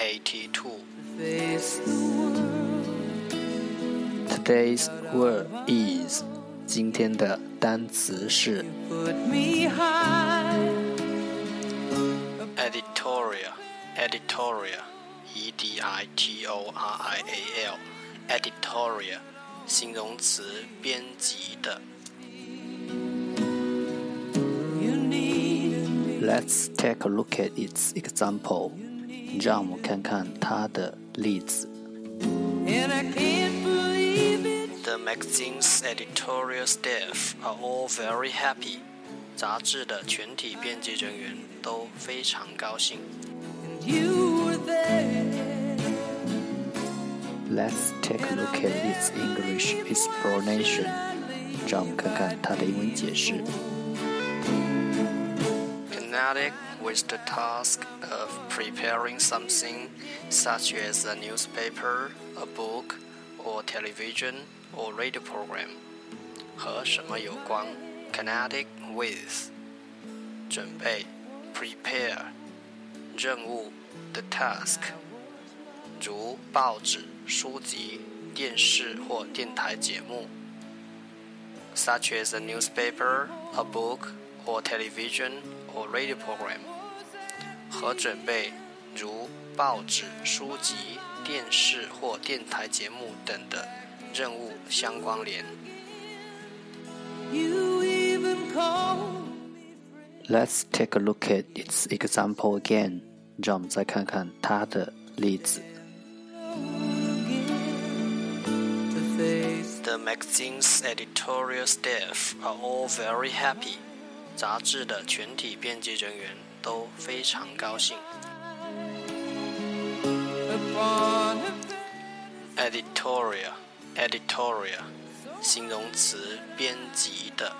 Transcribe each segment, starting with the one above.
eighty-two. Today's word is 今天的单词是 editorial editorial e d i t o r i a l editorial 形容词编辑的。Let's take a look at its example. 让我们看看它的例子。The magazine's editorial staff are all very happy. 杂志的全体编辑人员都非常高兴。Let's take a look at its English explanation. 让我们看看它的英文解释。Kinetic with the task of preparing something such as a newspaper, a book, or television or radio program. 和什么有关？Kinetic with 准备，prepare 任务，the task 如报纸、书籍、电视或电台节目，such as a newspaper, a book, or television or radio program 和准备如报纸、书籍、电视或电台节目等的任务相关联。Let's take a look at its example again。让我们再看看它的例子。The magazine's editorial staff are all very happy. 杂志的全体编辑人员都非常高兴。Editorial, editorial，形容词，编辑的。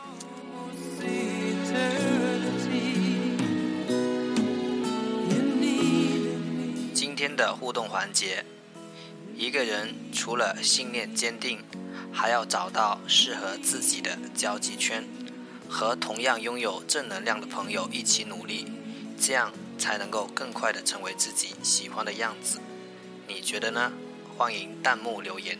今天的互动环节，一个人除了信念坚定，还要找到适合自己的交际圈。和同样拥有正能量的朋友一起努力，这样才能够更快的成为自己喜欢的样子。你觉得呢？欢迎弹幕留言。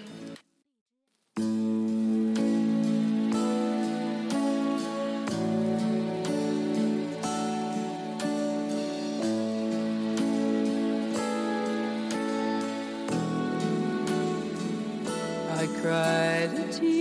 I CRED.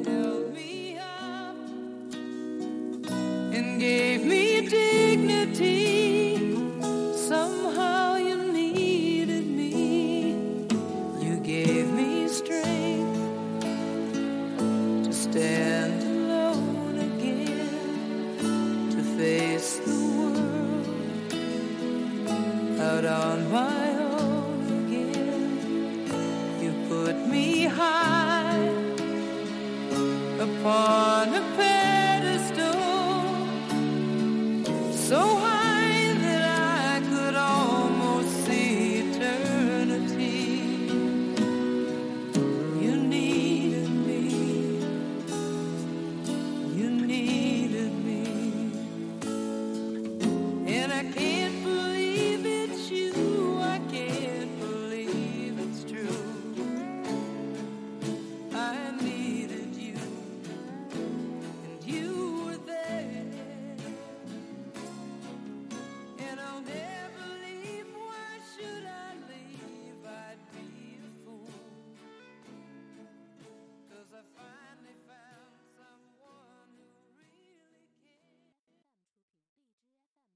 face the world out on my own again. You put me high upon a pedestal, so high.